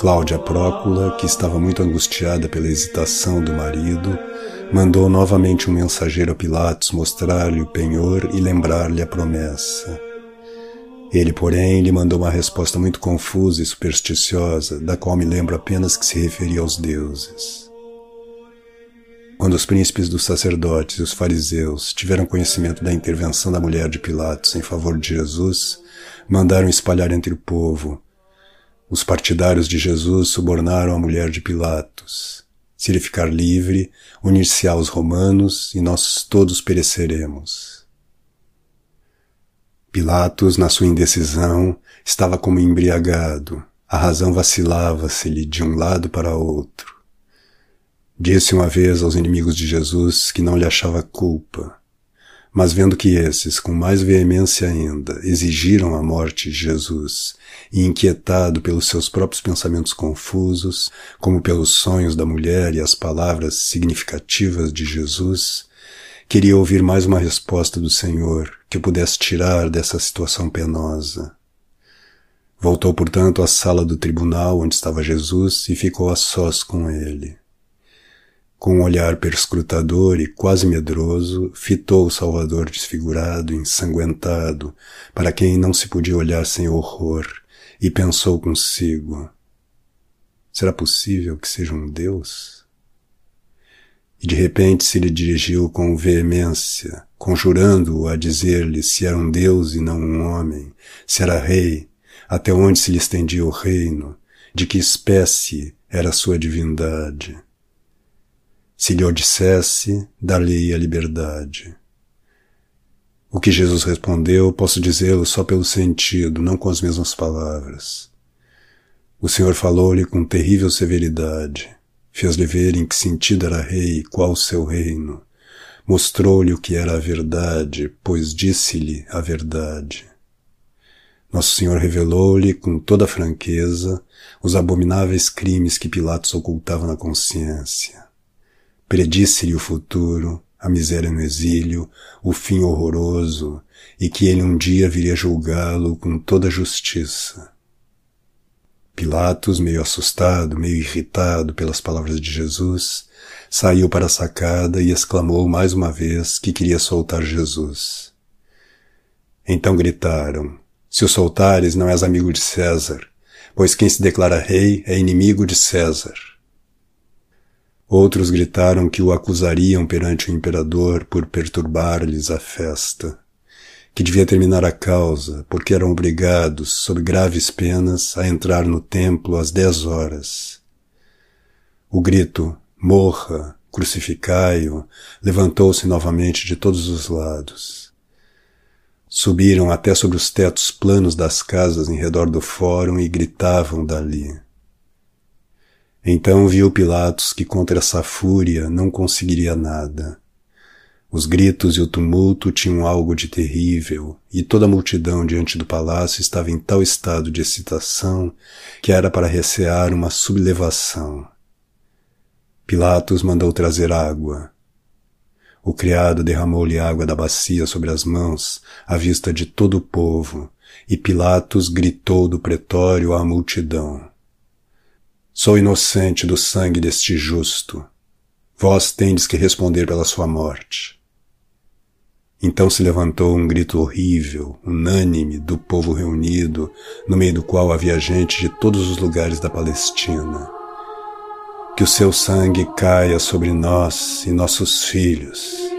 Cláudia Prócula, que estava muito angustiada pela hesitação do marido, mandou novamente um mensageiro a Pilatos mostrar-lhe o penhor e lembrar-lhe a promessa. Ele, porém, lhe mandou uma resposta muito confusa e supersticiosa, da qual me lembro apenas que se referia aos deuses. Quando os príncipes dos sacerdotes e os fariseus tiveram conhecimento da intervenção da mulher de Pilatos em favor de Jesus, mandaram espalhar entre o povo. Os partidários de Jesus subornaram a mulher de Pilatos. Se ele ficar livre, unir-se aos romanos e nós todos pereceremos. Pilatos, na sua indecisão, estava como embriagado. A razão vacilava-se-lhe de um lado para outro. Disse uma vez aos inimigos de Jesus que não lhe achava culpa, mas vendo que esses, com mais veemência ainda, exigiram a morte de Jesus, e inquietado pelos seus próprios pensamentos confusos, como pelos sonhos da mulher e as palavras significativas de Jesus, Queria ouvir mais uma resposta do Senhor que o pudesse tirar dessa situação penosa. Voltou, portanto, à sala do tribunal onde estava Jesus e ficou a sós com ele. Com um olhar perscrutador e quase medroso, fitou o Salvador desfigurado, ensanguentado, para quem não se podia olhar sem horror, e pensou consigo: será possível que seja um Deus? e de repente se lhe dirigiu com veemência, conjurando-o a dizer-lhe se era um Deus e não um homem, se era rei, até onde se lhe estendia o reino, de que espécie era sua divindade. Se lhe dissesse, dar-lhe a liberdade. O que Jesus respondeu, posso dizê-lo só pelo sentido, não com as mesmas palavras. O Senhor falou-lhe com terrível severidade Fez-lhe ver em que sentido era rei e qual seu reino. Mostrou-lhe o que era a verdade, pois disse-lhe a verdade. Nosso Senhor revelou-lhe com toda franqueza os abomináveis crimes que Pilatos ocultava na consciência. Predisse-lhe o futuro, a miséria no exílio, o fim horroroso, e que ele um dia viria julgá-lo com toda justiça. Pilatos, meio assustado, meio irritado pelas palavras de Jesus, saiu para a sacada e exclamou mais uma vez que queria soltar Jesus. Então gritaram, se o soltares não és amigo de César, pois quem se declara rei é inimigo de César. Outros gritaram que o acusariam perante o imperador por perturbar-lhes a festa que devia terminar a causa, porque eram obrigados, sob graves penas, a entrar no templo às dez horas. O grito, morra, crucificai-o, levantou-se novamente de todos os lados. Subiram até sobre os tetos planos das casas em redor do fórum e gritavam dali. Então viu Pilatos que contra essa fúria não conseguiria nada os gritos e o tumulto tinham algo de terrível, e toda a multidão diante do palácio estava em tal estado de excitação que era para recear uma sublevação. Pilatos mandou trazer água. O criado derramou-lhe água da bacia sobre as mãos, à vista de todo o povo, e Pilatos gritou do pretório à multidão. Sou inocente do sangue deste justo. Vós tendes que responder pela sua morte. Então se levantou um grito horrível, unânime, do povo reunido, no meio do qual havia gente de todos os lugares da Palestina. Que o seu sangue caia sobre nós e nossos filhos.